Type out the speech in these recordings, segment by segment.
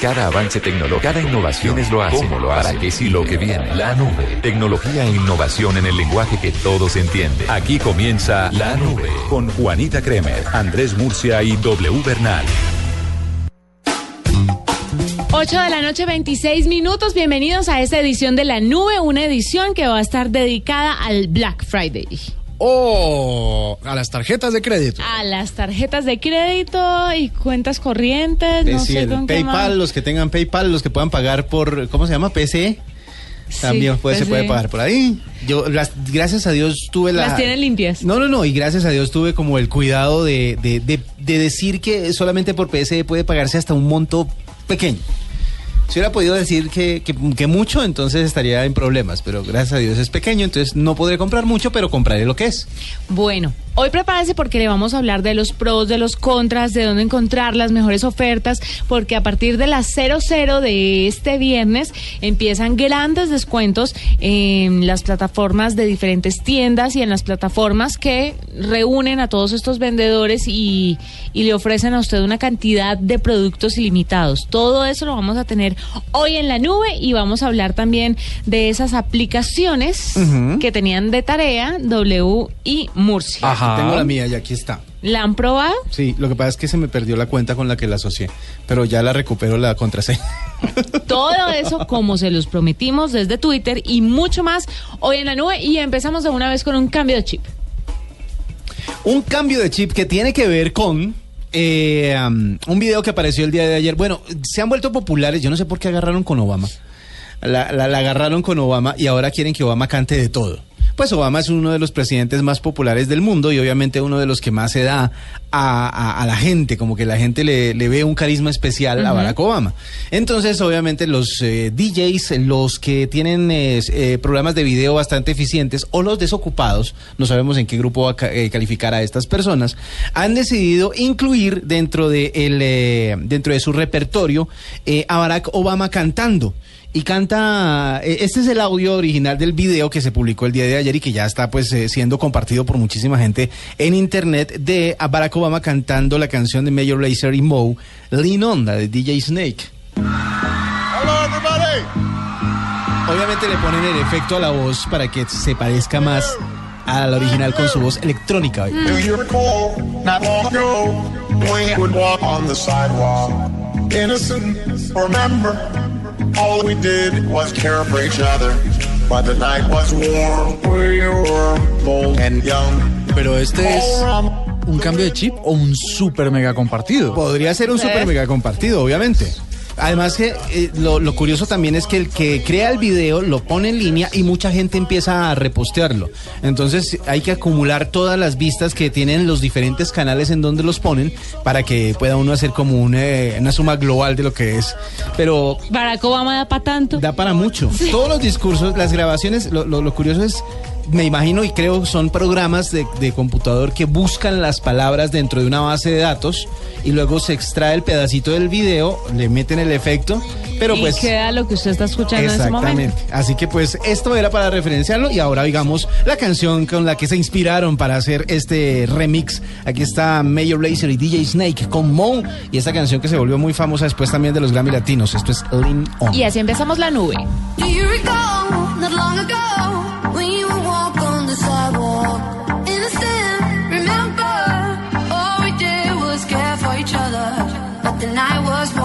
Cada avance tecnológico, cada innovación es lo hace. ¿Cómo lo hace? ¿Para qué sí lo que viene? La nube. Tecnología e innovación en el lenguaje que todos entienden. Aquí comienza La Nube con Juanita Kremer, Andrés Murcia y W Bernal. 8 de la noche, 26 minutos. Bienvenidos a esta edición de La Nube, una edición que va a estar dedicada al Black Friday. O a las tarjetas de crédito. A las tarjetas de crédito y cuentas corrientes, no Sí, sé con. PayPal, los que tengan PayPal, los que puedan pagar por, ¿cómo se llama? PCE. También Sí, puede, se puede pagar por ahí. Yo, las- gracias a Dios, tuve la... Las tienen limpias. No, no, no, y gracias a Dios tuve como el cuidado de, de, de- de decir que solamente por PSE puede pagarse hasta un monto pequeño. Si hubiera podido decir que, que- que mucho, entonces estaría en problemas, pero gracias a Dios es pequeño, entonces no podré comprar mucho, pero compraré lo que es. Bueno, hoy prepárese porque le vamos a hablar de los pros, de los contras, de dónde encontrar las mejores ofertas, porque a partir de las 00 de este viernes empiezan grandes descuentos en las plataformas de diferentes tiendas y en las plataformas que reúnen a todos estos vendedores y, y le ofrecen a usted una cantidad de productos ilimitados. Todo eso lo vamos a tener hoy en la nube y vamos a hablar también de esas aplicaciones que tenían de tarea W y Murcia. Tengo la mía y aquí está. ¿La han probado? Sí, lo que pasa es que se me perdió la cuenta con la que la asocié, pero ya la recupero la contraseña. Todo eso como se los prometimos desde Twitter y mucho más hoy en la nube y empezamos de una vez con un cambio de chip. Un cambio de chip que tiene que ver con eh, um, un video que apareció el día de ayer. Bueno, se han vuelto populares. Yo no sé por qué agarraron con Obama. La, la- la agarraron con Obama y ahora quieren que Obama cante de todo. Pues Obama es uno de los presidentes más populares del mundo y obviamente uno de los que más se da a, a- a la gente, como que la gente le, le ve un carisma especial a Barack Obama. Entonces, obviamente, los eh, DJs, los que tienen eh, eh, programas de video bastante eficientes o los desocupados, no sabemos en qué grupo va a ca- calificar a estas personas, han decidido incluir dentro de, el, dentro de su repertorio a Barack Obama cantando. Y canta, este es el audio original del video que se publicó el día de ayer y que ya está pues eh, siendo compartido por muchísima gente en internet de a Barack Obama cantando la canción de Major Lazer y Moe, Lean On, la de DJ Snake. Hello, everybody. Obviamente le ponen el efecto a la voz para que se parezca más a la original con su voz electrónica. Do you recall not long ago we would walk on the sidewalk? Innocent, remember? All we did was care for each other. But the night was warm, we were bold and young. Pero este es un cambio de chip o un super mega compartido. Podría ser un super mega compartido, obviamente. Además que eh, lo, lo curioso también es que el que crea el video lo pone en línea y mucha gente empieza a repostearlo. Entonces hay que acumular todas las vistas que tienen los diferentes canales en donde los ponen para que pueda uno hacer como un, eh, una suma global de lo que es. Pero Barack Obama da para tanto. da para mucho. Todos los discursos, las grabaciones, lo, lo- lo curioso es, me imagino y creo son programas de, de computador que buscan las palabras dentro de una base de datos y luego se extrae el pedacito del video, le meten el efecto, pero y pues... queda lo que usted está escuchando en ese momento. Exactamente. Así que pues esto era para referenciarlo y ahora digamos la canción con la que se inspiraron para hacer este remix. Aquí está Major Lazer y DJ Snake con Mo y esta canción que se volvió muy famosa después también de los Grammy Latinos. Esto es Lean On. Y así empezamos la nube. Do you recall not long ago the night was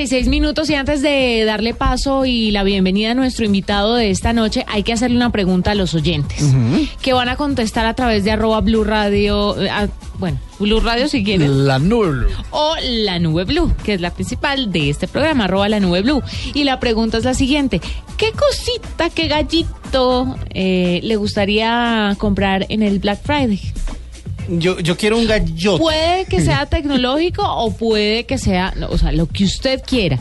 36 minutos. Y antes de darle paso y la bienvenida a nuestro invitado de esta noche, hay que hacerle una pregunta a los oyentes que van a contestar a través de arroba Blue Radio. eh, bueno, Blue Radio si quieren. La nube. o la nube blue, que es la principal de este programa, arroba la nube blue. Y la pregunta es la siguiente, ¿qué cosita, qué gallito eh, le gustaría comprar en el Black Friday? Yo, yo quiero un gallote. Puede que sea tecnológico o puede que sea, no, o sea, lo que usted quiera.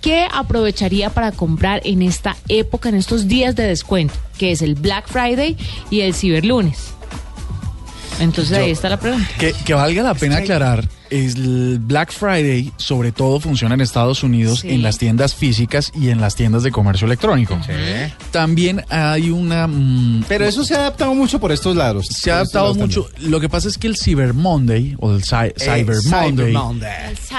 ¿Qué aprovecharía para comprar en esta época, en estos días de descuento, que es el Black Friday y el Ciberlunes? Entonces ahí está la pregunta. Que, que valga la pena aclarar, el Black Friday sobre todo funciona en Estados Unidos Sí. en las tiendas físicas y en las tiendas de comercio electrónico. También hay una... mm, Pero eso se ha adaptado mucho por estos lados. se ha adaptado mucho. Lo que pasa es que el Cyber Monday o el Cy- también. Cyber Monday Monday.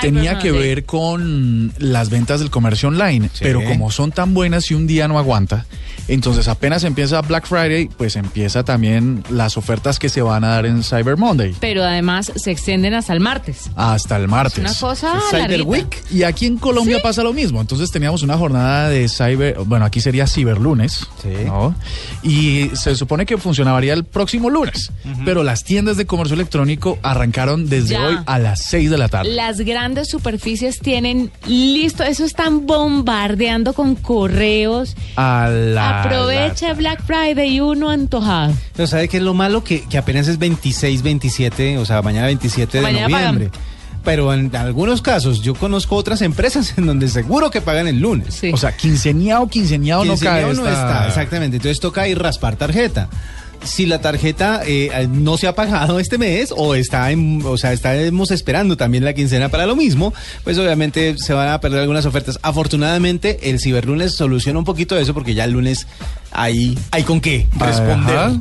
tenía que Monday. ver con las ventas del comercio online, Sí. pero como son tan buenas y un día no aguanta, entonces apenas empieza Black Friday, pues empieza también las ofertas que se van a dar en Cyber Monday Pero además se extienden hasta el martes. hasta el Es martes. una cosa Cyber larguita. Week. Y aquí en Colombia pasa lo mismo. Entonces teníamos una jornada de cyber, bueno, aquí sería ciberlunes, Sí. ¿no? Y se supone que funcionaría el próximo lunes. Pero las tiendas de comercio electrónico arrancaron desde Ya. hoy a las 6 de la tarde. Las grandes superficies tienen listo, eso están bombardeando con correos. A la- Aprovecha Black Friday y uno antojado. Pero ¿sabe qué es lo malo? Que, que apenas es 26, 27, o sea, mañana 27 de Mañana noviembre. Pero en algunos casos, yo conozco otras empresas en donde seguro que pagan el lunes. Sí. O sea, quinceñado, quinceñado no cae. Quinceañero no esta- está, exactamente. Entonces toca ir raspar tarjeta. Si la tarjeta eh, no se ha pagado este mes o está en, o sea, estamos esperando también la quincena para lo mismo, pues obviamente se van a perder algunas ofertas. Afortunadamente el ciberlunes soluciona un poquito eso porque ya el lunes hay, hay con qué responder. Ajá.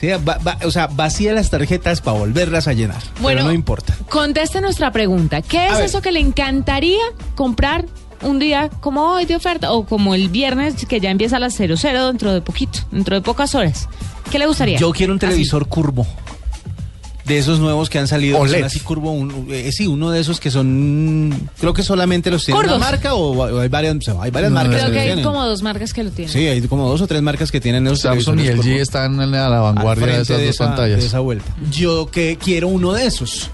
Sí, va- va- o sea, vacía las tarjetas para volverlas a llenar. Bueno, pero no importa. Conteste nuestra pregunta. ¿Qué es eso que le encantaría comprar un día como hoy de oferta o como el viernes que ya empieza a las 00 dentro de poquito, dentro de pocas horas? ¿Qué le gustaría? Yo quiero un Así. televisor curvo. De esos nuevos que han salido. que OLED. son así curvo. un- eh, sí, uno de esos que son. Creo que solamente los tiene una marca o, o hay varias, o sea, hay varias No, marcas. Creo que hay tienen. como dos marcas que lo tienen. Sí, hay como dos o tres marcas que tienen esos Samsung y televisores LG curvos están a la vanguardia de frente esas dos esa, pantallas. de esa vuelta. Yo que quiero uno de esos.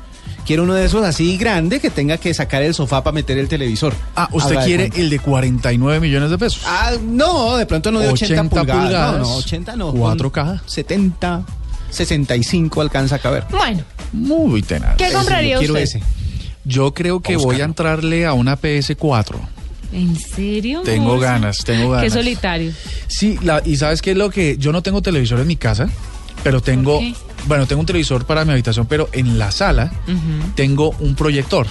Quiero uno de esos así grande que tenga que sacar el sofá para meter el televisor. Ah, usted Haga de quiere cuenta. el de 49 millones de pesos. Ah, no, de pronto no de 80, 80 pulgadas. pulgadas, No, no, 80 no. 4K. con 70, 65 alcanza a caber. Bueno, Muy tenaz. ¿qué compraría Yo quiero usted? ese. Yo creo que voy a entrarle a una PS4. ¿En serio? Tengo ganas, tengo ganas. Qué solitario. Sí, la- y sabes qué es lo que yo no tengo televisor en mi casa, pero tengo, qué? Bueno, tengo un televisor para mi habitación, pero en la sala tengo un proyector,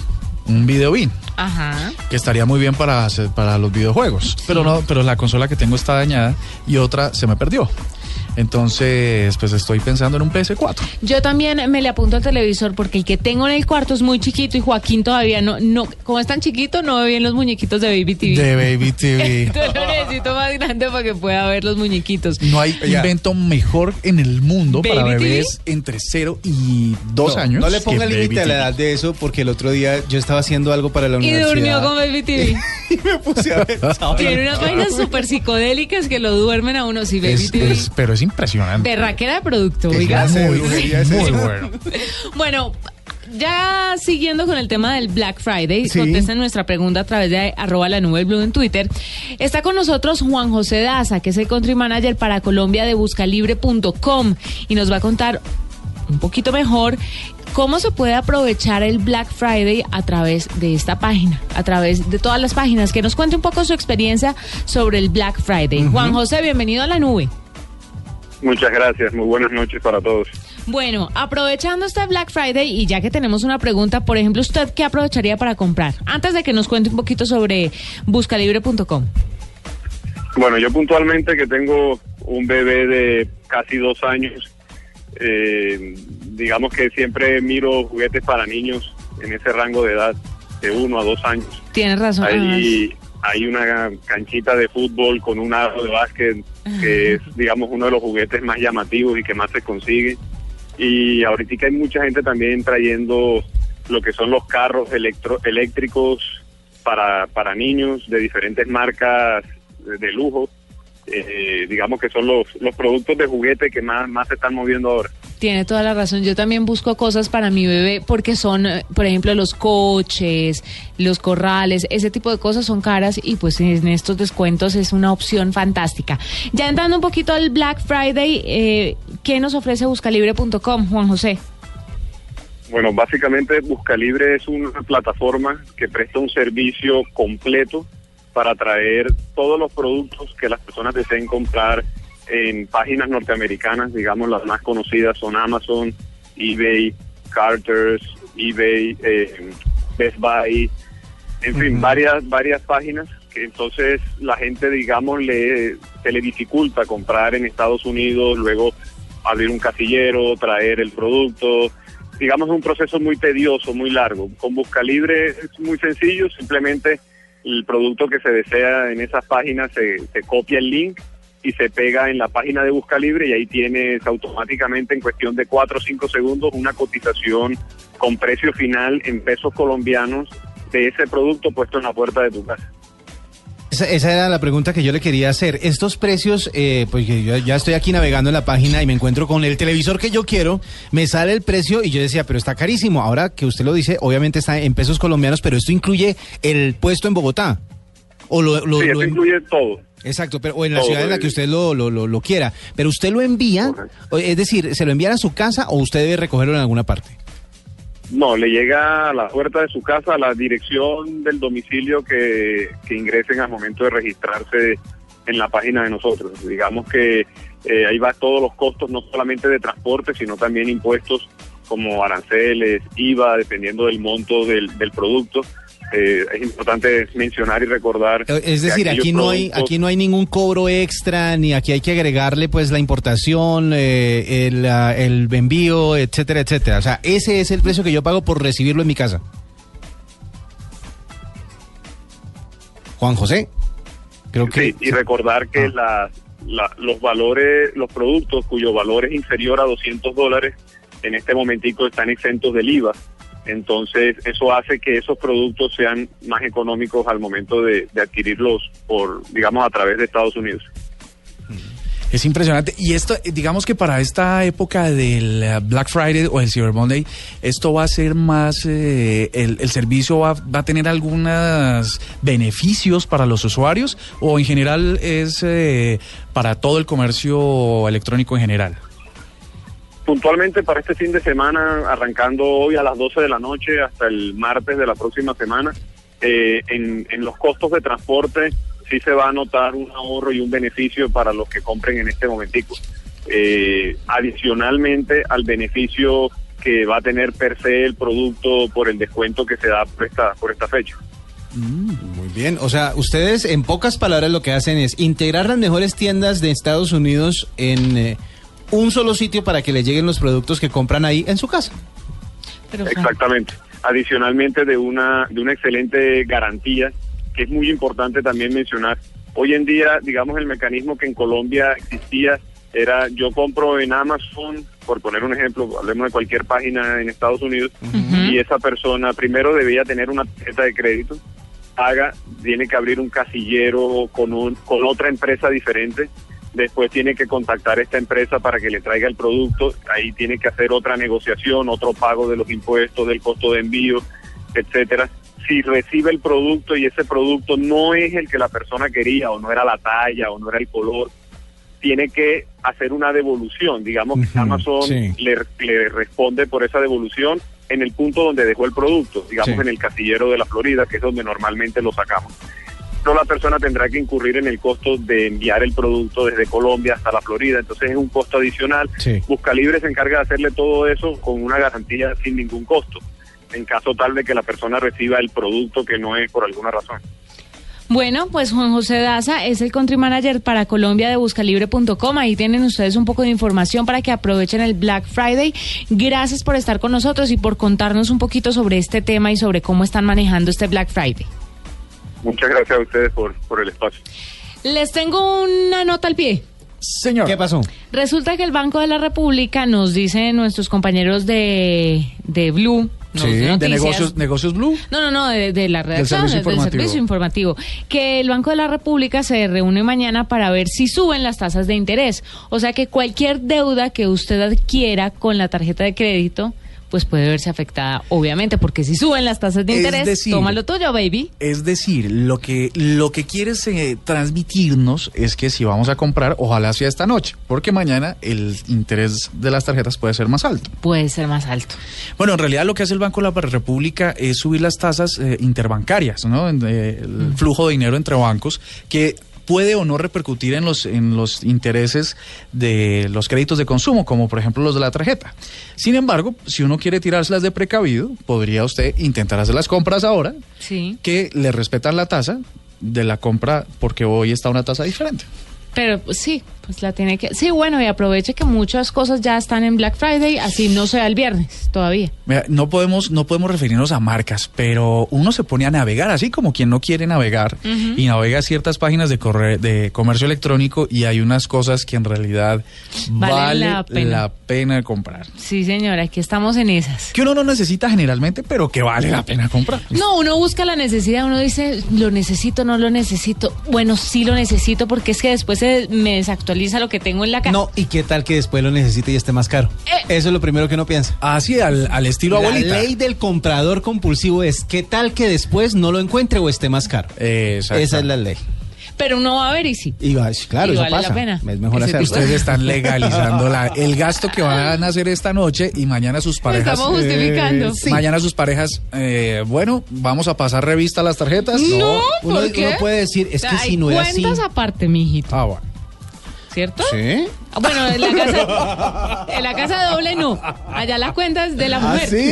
un video bin, Ajá. que estaría muy bien para hacer- para los videojuegos, pero no, pero la consola que tengo está dañada y otra se me perdió. Entonces, pues estoy pensando en un PS4. Yo también me le apunto al televisor porque el que tengo en el cuarto es muy chiquito y Joaquín todavía no, no, como es tan chiquito, no ve bien los muñequitos de Baby TV. De Baby TV. Entonces lo necesito más grande para que pueda ver los muñequitos. No hay Ya. invento mejor en el mundo para Baby TV. bebés entre 0 y 2 No, años. No le ponga límite a la edad de eso porque el otro día yo estaba haciendo algo para la Y universidad. durmió con Baby TV. y me puse a ver. Tiene unas vainas súper psicodélicas que lo duermen a uno. Sí, Baby Es- TV. es- pero es impresionante. Berraquera de producto, ¿Qué oiga. Muy, es muy bueno. Bueno, ya siguiendo con el tema del Black Friday, Sí. contesten nuestra pregunta a través de arroba la nube blue en Twitter. Está con nosotros Juan José Daza, que es el country manager para Colombia de buscalibre.com y nos va a contar un poquito mejor cómo se puede aprovechar el Black Friday a través de esta página, a través de todas las páginas. Que nos cuente un poco su experiencia sobre el Black Friday. Juan José, bienvenido a la nube. Muchas gracias, muy buenas noches para todos. Bueno, aprovechando este Black Friday y ya que tenemos una pregunta, por ejemplo, ¿usted qué aprovecharía para comprar? Antes de que nos cuente un poquito sobre buscalibre.com. Bueno, yo puntualmente que tengo un bebé de casi dos años, eh, digamos que siempre miro juguetes para niños en ese rango de edad, de uno a dos años. Tienes razón. Hay, hay una canchita de fútbol con un aro de básquet que es, digamos, uno de los juguetes más llamativos y que más se consigue. Y ahorita hay mucha gente también trayendo lo que son los carros electro, eléctricos para, para niños de diferentes marcas de, lujo. Eh, digamos que son los, los productos de juguete que más, más se están moviendo ahora. Tiene toda la razón. Yo también busco cosas para mi bebé porque son, eh, por ejemplo, los coches, los corrales, ese tipo de cosas son caras y pues en estos descuentos es una opción fantástica. Ya entrando un poquito al Black Friday, eh, ¿qué nos ofrece buscalibre.com, Juan José? Bueno, básicamente Buscalibre es una plataforma que presta un servicio completo para traer todos los productos que las personas deseen comprar en páginas norteamericanas, digamos las más conocidas son Amazon, eBay, Carter's, eBay, eh, Best Buy, en fin, varias varias páginas que entonces la gente, digamos, le se le dificulta comprar en Estados Unidos, luego abrir un casillero, traer el producto, digamos, es un proceso muy tedioso, muy largo. Con Buscalibre es muy sencillo, simplemente el producto que se desea en esas páginas se, se copia el link y se pega en la página de Buscalibre y ahí tienes automáticamente en cuestión de 4 o 5 segundos una cotización con precio final en pesos colombianos de ese producto puesto en la puerta de tu casa. Esa, esa era la pregunta que yo le quería hacer. Estos precios, eh, pues yo ya estoy aquí navegando en la página y me encuentro con el televisor que yo quiero, me sale el precio y yo decía, pero está carísimo. Ahora que usted lo dice, obviamente está en pesos colombianos, pero esto incluye el puesto en Bogotá. O lo, lo- Sí, lo eso incluye todo. Exacto, pero, o en la ciudad en la eh. que usted lo, lo, lo, lo quiera. Pero usted lo envía, Correcto. o- es decir, ¿se lo envían a su casa o usted debe recogerlo en alguna parte? No, le llega a la puerta de su casa, a la dirección del domicilio que, que ingresen al momento de registrarse en la página de nosotros. Digamos que eh, ahí va todos los costos, no solamente de transporte, sino también impuestos como aranceles, IVA, dependiendo del monto del, del producto. Eh, es importante mencionar y recordar. Eh, Es que decir, aquí no hay aquí no hay ningún cobro extra, ni aquí hay que agregarle pues la importación, eh, el, el envío, etcétera, etcétera. O sea, ese es el precio que yo pago por recibirlo en mi casa. Juan José, creo que... Sí, y recordar que Ah. las- la- los valores, los productos cuyo valor es inferior a 200 dólares, en este momentico están exentos del IVA. Entonces, eso hace que esos productos sean más económicos al momento de, adquirirlos por, digamos, a través de Estados Unidos. Es impresionante. Y esto, digamos que para esta época del eh, Black Friday o el Cyber Monday, esto va a ser más, eh, el, el servicio va, va a tener algunos beneficios para los usuarios o en general es eh, para todo el comercio electrónico en general. Puntualmente para este fin de semana, arrancando hoy a las 12 de la noche hasta el martes de la próxima semana, eh, en, en los costos de transporte sí se va a notar un ahorro y un beneficio para los que compren en este momentico. Eh, adicionalmente al beneficio que va a tener per se el producto por el descuento que se da por esta, por esta fecha. Muy bien, o sea, ustedes en pocas palabras lo que hacen es integrar las mejores tiendas de Estados Unidos en eh, un solo sitio para que le lleguen los productos que compran ahí en su casa. Pero, Exactamente. Adicionalmente de una de una excelente garantía que es muy importante también mencionar. Hoy en día, digamos, el mecanismo que en Colombia existía era yo compro en Amazon, por poner un ejemplo, hablemos de cualquier página en Estados Unidos, y esa persona primero debía tener una tarjeta de crédito, haga, tiene que abrir un casillero con, un, con otra empresa diferente, después tiene que contactar a esta empresa para que le traiga el producto, ahí tiene que hacer otra negociación, otro pago de los impuestos, del costo de envío, etcétera. Si recibe el producto y ese producto no es el que la persona quería o no era la talla o no era el color, tiene que hacer una devolución. Digamos que Amazon sí. le, le responde por esa devolución en el punto donde dejó el producto, digamos Sí. en el casillero de la Florida, que es donde normalmente lo sacamos. No la persona tendrá que incurrir en el costo de enviar el producto desde Colombia hasta la Florida, entonces es un costo adicional. Sí. Buscalibre se encarga de hacerle todo eso con una garantía sin ningún costo, en caso tal de que la persona reciba el producto que no es por alguna razón. Bueno, pues Juan José Daza es el country manager para Colombia de buscalibre.com. Ahí tienen ustedes un poco de información para que aprovechen el Black Friday. Gracias por estar con nosotros y por contarnos un poquito sobre este tema y sobre cómo están manejando este Black Friday. Muchas gracias a ustedes por, por el espacio. Les tengo una nota al pie. Señor. ¿Qué pasó? Resulta que el Banco de la República nos dicen nuestros compañeros de, de Blue no- Sí, de negocios, negocios Blue. No, no, no, de, de la redacción, servicio del- del informativo. servicio informativo. Que el Banco de la República se reúne mañana para ver si suben las tasas de interés. O sea que cualquier deuda que usted adquiera con la tarjeta de crédito, pues puede verse afectada, obviamente, porque si suben las tasas de interés, decir, toma lo tuyo, baby. Es decir, lo que, lo que quieres eh, transmitirnos es que si vamos a comprar, ojalá sea esta noche, porque mañana el interés de las tarjetas puede ser más alto. Puede ser más alto. Bueno, en realidad lo que hace el Banco de la República es subir las tasas eh, interbancarias, ¿no? En, eh, el flujo de dinero entre bancos, que puede o no repercutir en los, en los intereses de los créditos de consumo, como por ejemplo los de la tarjeta. Sin embargo, si uno quiere tirárselas de precavido, podría usted intentar hacer las compras ahora, Sí. que le respetan la tasa de la compra porque hoy está una tasa diferente. Pero pues, sí, pues la tiene que... Sí, bueno, y aproveche que muchas cosas ya están en Black Friday, así no sea el viernes todavía. Mira, no podemos, no podemos referirnos a marcas, pero uno se pone a navegar, así como quien no quiere navegar y navega ciertas páginas de, corre- de comercio electrónico y hay unas cosas que en realidad vale la la pena. pena. comprar. Sí, señora, aquí estamos en esas. Que uno no necesita generalmente, pero que vale la pena comprar. No, uno busca la necesidad, uno dice, lo necesito, no lo necesito. Bueno, sí lo necesito porque es que después se me desactualiza lo que tengo en la casa. No, ¿y qué tal que después lo necesite y esté más caro? Eh. Eso es lo primero que uno piensa. Así, al, al estilo La abuelita. ley del comprador compulsivo es ¿qué tal que después no lo encuentre o esté más caro? Exacto. Esa es la ley. Pero uno va a ver y sí. Y va- claro, Y eso vale la pasa. pena. Es mejor hacerlo. Ustedes están legalizando la- el gasto que van a hacer esta noche y mañana sus parejas. Estamos justificando. Eh, sí. Mañana sus parejas, eh, bueno, vamos a pasar revista a las tarjetas. No, uno- ¿por qué? uno puede decir, es que Hay si no era así. cuentas aparte, mijito, Ah, bueno. ¿cierto? ¿Sí? Ah, Bueno, en la casa, en la casa doble no. Allá las cuentas de la ¿Ah, mujer. sí?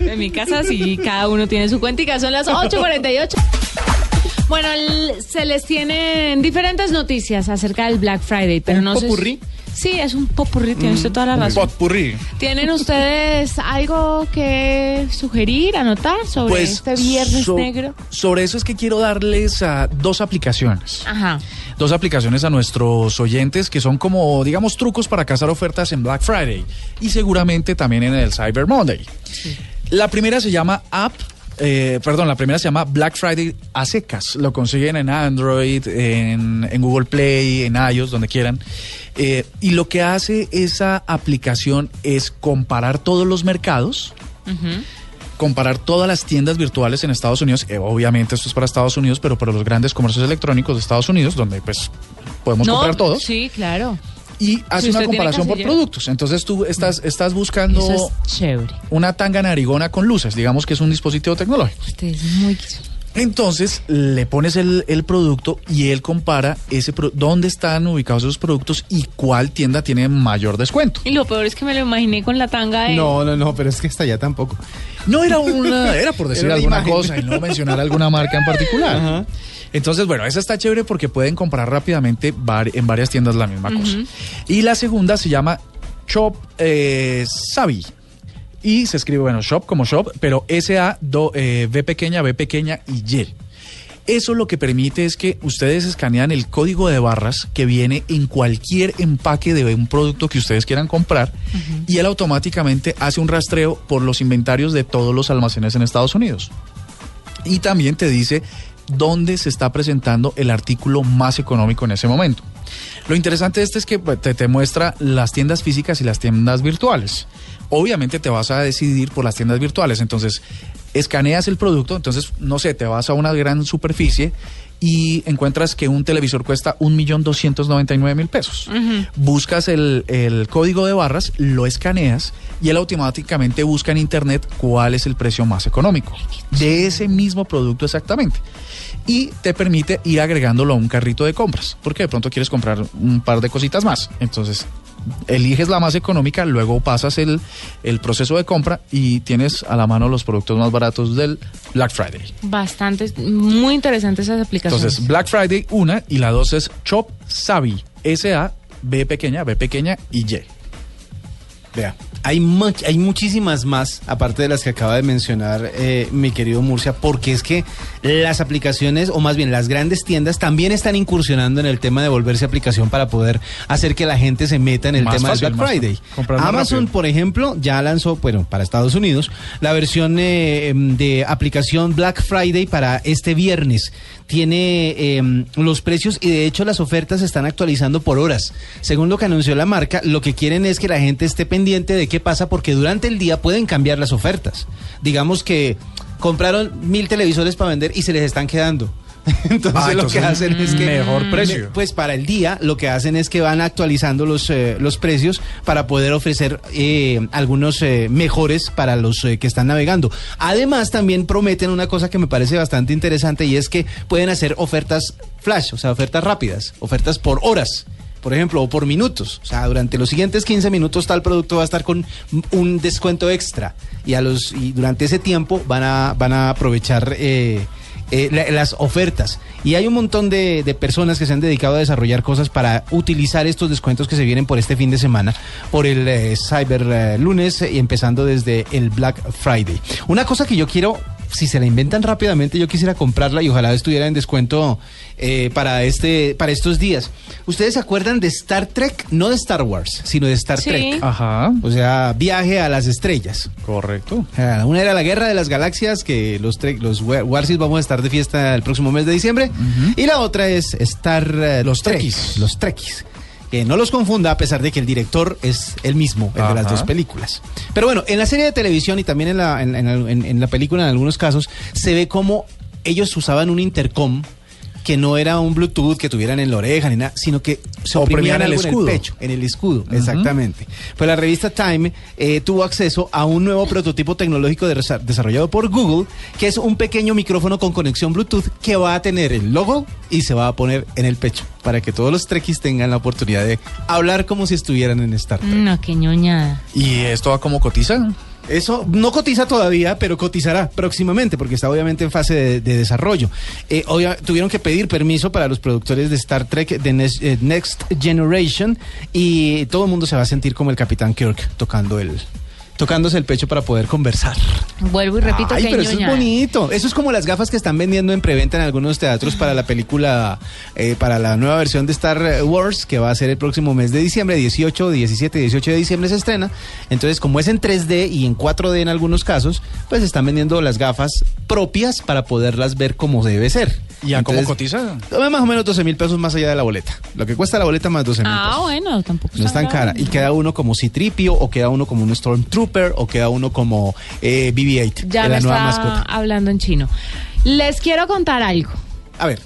En mi casa sí, cada uno tiene su cuentica. Son las 8.48. Bueno, el- se les tienen diferentes noticias acerca del Black Friday, pero ¿Un no sé. popurrí? Sí, es un popurrí, tiene usted toda la razón. Potpurrí. ¿Tienen ustedes algo que sugerir, anotar sobre este viernes Pues, so- negro? Sobre eso es que quiero darles a dos aplicaciones. Ajá. Dos aplicaciones a nuestros oyentes que son como, digamos, trucos para cazar ofertas en Black Friday y seguramente también en el Cyber Monday. La primera se llama App. Eh, perdón, la primera se llama Black Friday a secas. Lo consiguen en Android, en, en Google Play, en iOS, donde quieran. Eh, y lo que hace esa aplicación es comparar todos los mercados comparar todas las tiendas virtuales en Estados Unidos, eh, obviamente esto es para Estados Unidos, pero para los grandes comercios electrónicos de Estados Unidos, donde pues podemos comprar todo, Sí, claro. Y hace Si una comparación por productos. Entonces tú estás, estás buscando Eso es chévere. una tanga narigona con luces, digamos que es un dispositivo tecnológico. Usted es muy... Entonces le pones el, el producto y él compara ese pro- dónde están ubicados esos productos y cuál tienda tiene mayor descuento. Y lo peor es que me lo imaginé con la tanga de... No, no, no, pero es que hasta allá tampoco. No era una, era por decir Era alguna imagen. cosa y no mencionar alguna marca en particular. Ajá. Entonces, bueno, esa está chévere porque pueden comprar rápidamente en varias tiendas la misma cosa. Y la segunda se llama Shop eh, Savi. Y se escribe, bueno, shop como shop, pero S-A, do- eh, B pequeña, B pequeña y Y. Eso lo que permite es que ustedes escanean el código de barras que viene en cualquier empaque de un producto que ustedes quieran comprar y él automáticamente hace un rastreo por los inventarios de todos los almacenes en Estados Unidos. Y también te dice dónde se está presentando el artículo más económico en ese momento. Lo interesante de este es que pues, te, te muestra las tiendas físicas y las tiendas virtuales. Obviamente te vas a decidir por las tiendas virtuales, entonces escaneas el producto, entonces no sé, te vas a una gran superficie y encuentras que un televisor cuesta 1.299.000 pesos. Buscas el, el código de barras, lo escaneas y él automáticamente busca en internet cuál es el precio más económico de ese mismo producto exactamente. Y te permite ir agregándolo a un carrito de compras, porque de pronto quieres comprar un par de cositas más. Entonces, eliges la más económica, luego pasas el, el proceso de compra y tienes a la mano los productos más baratos del Black Friday. Bastante, muy interesantes esas aplicaciones. Entonces, Black Friday, una, y la dos es Shop Savvy. S-A, B pequeña, B pequeña y Y. Vea. Hay, much- hay muchísimas más, aparte de las que acaba de mencionar eh, mi querido Murcia, porque es que las aplicaciones, o más bien las grandes tiendas, también están incursionando en el tema de volverse aplicación para poder hacer que la gente se meta en el Más tema fácil, del Black Friday. Amazon, rápido. por ejemplo, ya lanzó, bueno, para Estados Unidos, la versión eh, em, de aplicación Black Friday para este viernes. Tiene em, los precios y de hecho las ofertas se están actualizando por horas. Según lo que anunció la marca, lo que quieren es que la gente esté pendiente de qué pasa porque durante el día pueden cambiar las ofertas. Digamos que compraron mil televisores para vender y se les están quedando. Entonces, Ah, lo que hacen es que mejor precio. pues para el día lo que hacen es que van actualizando los, eh, los precios para poder ofrecer eh, algunos eh, mejores para los que están navegando. Además también prometen una cosa que me parece bastante interesante y es que pueden hacer ofertas flash, o sea, ofertas rápidas, ofertas por horas. Por ejemplo, o por minutos. O sea, durante los siguientes 15 minutos tal producto va a estar con un descuento extra. Y, a los, y durante ese tiempo van a, van a aprovechar eh, eh, la- las ofertas. Y hay un montón de, personas que se han dedicado a desarrollar cosas para utilizar estos descuentos que se vienen por este fin de semana, por el eh, Cyber eh, lunes y empezando desde el Black Friday. Una cosa que yo quiero, si se la inventan rápidamente, yo quisiera comprarla y ojalá estuviera en descuento eh, para, este, para estos días. ¿Ustedes se acuerdan de Star Trek? No de Star Wars, sino de Star Sí. Trek. Ajá, O sea, viaje a las estrellas. correcto. Una era la guerra de las galaxias, que los, tre- los wa- Warsis vamos a estar de fiesta el próximo mes de diciembre. Y la otra es Star eh, Los Trek, Trekkies. Los Trekkies. Que no los confunda, a pesar de que el director es el mismo, el de las dos películas. Pero bueno, en la serie de televisión y también en la, en, en- la película, en algunos casos, se ve como ellos usaban un intercom que no era un Bluetooth que tuvieran en la oreja ni nada, sino que se Oprimían oprimían el algo en escudo. el pecho, en el escudo, exactamente. Pues la revista Time eh, tuvo acceso a un nuevo prototipo tecnológico de desarrollado por Google, que es un pequeño micrófono con conexión Bluetooth que va a tener el logo y se va a poner en el pecho, para que todos los trekkies tengan la oportunidad de hablar como si estuvieran en Star Trek. No, qué ñoñada. ¿Y esto va como cotiza? Eso no cotiza todavía, pero cotizará próximamente, porque está obviamente en fase de, de desarrollo. Eh, tuvieron que pedir permiso para los productores de Star Trek de eh, Next Generation y todo el mundo se va a sentir como el Capitán Kirk tocando el, tocándose el pecho para poder conversar. Vuelvo y repito Ay, que pero eso es bonito. Eso es como las gafas que están vendiendo en preventa en algunos teatros para la película, eh, para la nueva versión de Star Wars, que va a ser el próximo mes de diciembre, 18, 17, 18 de diciembre se estrena. Entonces, como es en 3D y en 4D en algunos casos, pues están vendiendo las gafas propias para poderlas ver como debe ser. ¿Y a cómo cotiza? Tome más o menos 12 mil pesos más allá de la boleta. Lo que cuesta la boleta más 12 mil Ah, pesos. bueno, tampoco No es tan cara. Y queda uno como Citripio, o queda uno como un Stormtrooper, o queda uno como eh, BB-8, Ya me la nueva está mascota. hablando en chino. Les quiero contar algo. A ver.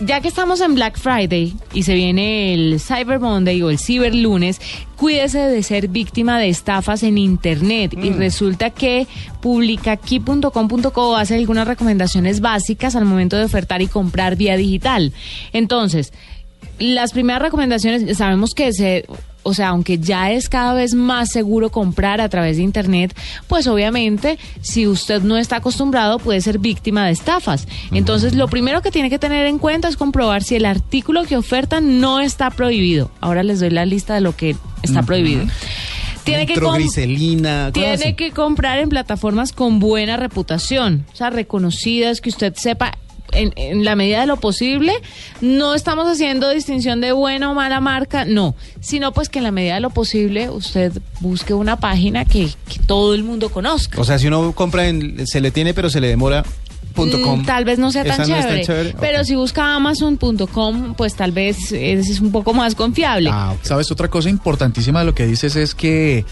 Ya que estamos en Black Friday y se viene el Cyber Monday o el Cyber Lunes, cuídese de ser víctima de estafas en Internet. Y resulta que publicaqui.com.co hace algunas recomendaciones básicas al momento de ofertar y comprar vía digital. Entonces, las primeras recomendaciones, sabemos que se, o sea, aunque ya es cada vez más seguro comprar a través de internet, pues obviamente si usted no está acostumbrado puede ser víctima de estafas. Entonces, lo primero que tiene que tener en cuenta es comprobar si el artículo que ofertan no está prohibido. Ahora les doy la lista de lo que está prohibido. Tiene que, tiene que comprar en plataformas con buena reputación, o sea, reconocidas, que usted sepa en, en la medida de lo posible. No estamos haciendo distinción de buena o mala marca, no, sino pues que en la medida de lo posible usted busque una página que, que todo el mundo conozca. O sea, si uno compra en se le tiene pero se le demora punto com. Mm, Tal vez no sea tan ¿Esa no chévere, tan chévere? pero si busca amazon.com, pues tal vez es, es un poco más confiable. Ah. ¿Sabes? Otra cosa importantísima de lo que dices es que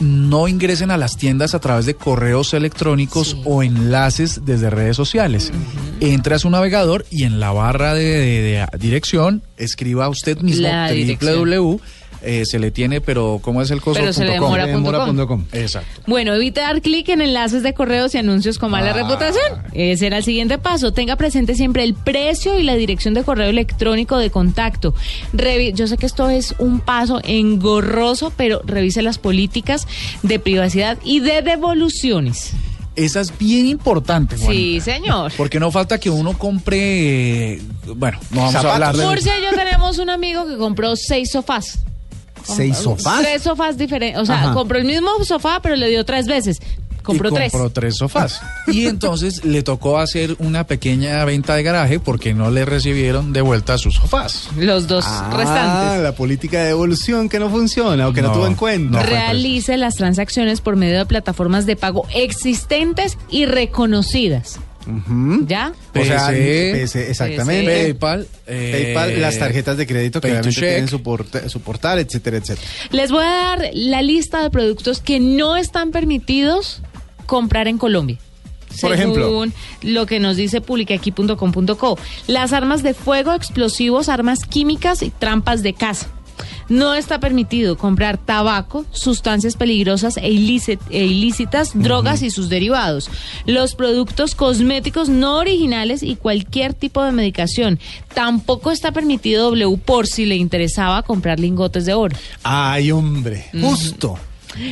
no ingresen a las tiendas a través de correos electrónicos Sí. o enlaces desde redes sociales. Entre a su navegador y en la barra de, de- de dirección escriba usted mismo www. Eh, se le tiene, pero ¿cómo es el coso? Pero se le Punto com. demora Demora punto com. punto com. Exacto. Bueno, evite dar clic en enlaces de correos y anuncios con mala Ah. reputación. Ese era el siguiente paso. Tenga presente siempre el precio y la dirección de correo electrónico de contacto. Revi- Yo sé que esto es un paso engorroso, pero revise las políticas de privacidad y de devoluciones. Esa es bien importante. Sí, Juanita. señor. Porque no falta que uno compre, eh, bueno, no vamos Zapatos. a hablar de... Murcia y yo tenemos un amigo que compró seis sofás. ¿Seis sofás? Tres sofás diferentes. O sea, Ajá. compró el mismo sofá, pero le dio tres veces. Compró y tres. compró tres sofás. y entonces le tocó hacer una pequeña venta de garaje porque no le recibieron de vuelta sus sofás. Los dos Ah, restantes. la política de devolución que no funciona o que no, No, tuvo en cuenta. no. Realice las transacciones por medio de plataformas de pago existentes y reconocidas. ¿Ya? O sea, PC, PC, exactamente. PayPal, eh, PayPal, las tarjetas de crédito que obviamente Check. tienen su, porta- su portal, etcétera, etcétera. Les voy a dar la lista de productos que no están permitidos comprar en Colombia. Por ejemplo. Según lo que nos dice publicaquí.com.co. Las armas de fuego, explosivos, armas químicas y trampas de caza. No está permitido comprar tabaco, sustancias peligrosas e, e ilícitas, drogas y sus derivados, los productos cosméticos no originales y cualquier tipo de medicación. Tampoco está permitido W por si le interesaba comprar lingotes de oro. Ay, hombre, justo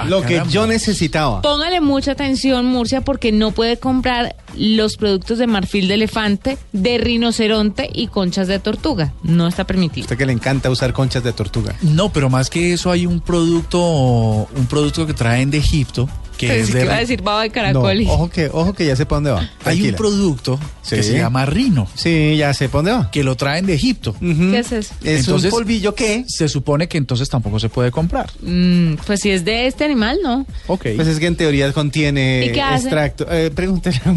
lo que yo necesitaba. Póngale mucha atención, Murcia, porque no puede comprar los productos de marfil de elefante, de rinoceronte y conchas de tortuga. No está permitido. Usted que le encanta usar conchas de tortuga. No, pero más que eso hay un producto, un producto que traen de Egipto que es Pensé de que iba a decir baba de caracol. No, ojo que, ojo que ya sé para dónde va. hay un producto que se llama rino Sí, ya sé para dónde va. que lo traen de Egipto. ¿Qué es eso? Es Entonces- un polvillo que, Se supone que entonces tampoco se puede comprar. Mm, pues si es de este animal, no. Ok. pues es que en teoría contiene ¿Y qué hace? extracto. Eh,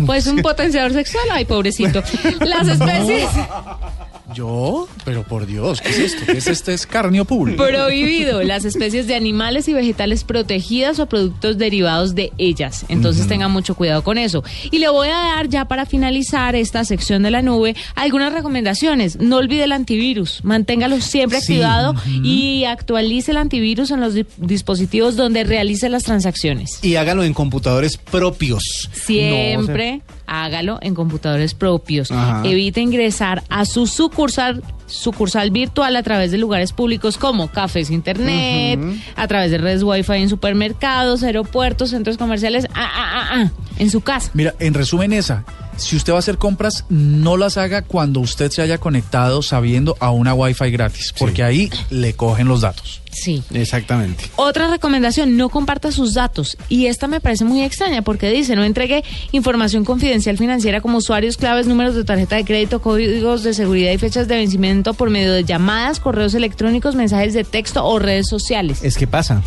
Pues un potenciador sexual, ay, pobrecito. Las especies Yo, pero por Dios, ¿qué es esto? ¿Qué es este escarnio público? prohibido, las especies de animales y vegetales protegidas o productos derivados de ellas. Entonces tengan mucho cuidado con eso. Y le voy a dar ya para finalizar esta sección de la nube algunas recomendaciones. No olvide el antivirus, manténgalo siempre Sí, activado y actualice el antivirus en los di- dispositivos donde realice las transacciones. Y hágalo en computadores propios. Siempre hágalo en computadores propios. Ajá. Evite ingresar a su sucursal sucursal virtual a través de lugares públicos como cafés internet, a través de redes wifi en supermercados, aeropuertos, centros comerciales, ah, ah, ah, ah, en su casa. Mira, en resumen esa, si usted va a hacer compras, no las haga cuando usted se haya conectado sabiendo a una Wi-Fi gratis, porque ahí le cogen los datos. Sí. Exactamente. Otra recomendación, no comparta sus datos. Y esta me parece muy extraña porque dice, no entregue información confidencial financiera como usuarios, claves, números de tarjeta de crédito, códigos de seguridad y fechas de vencimiento por medio de llamadas, correos electrónicos, mensajes de texto o redes sociales. Es que pasa.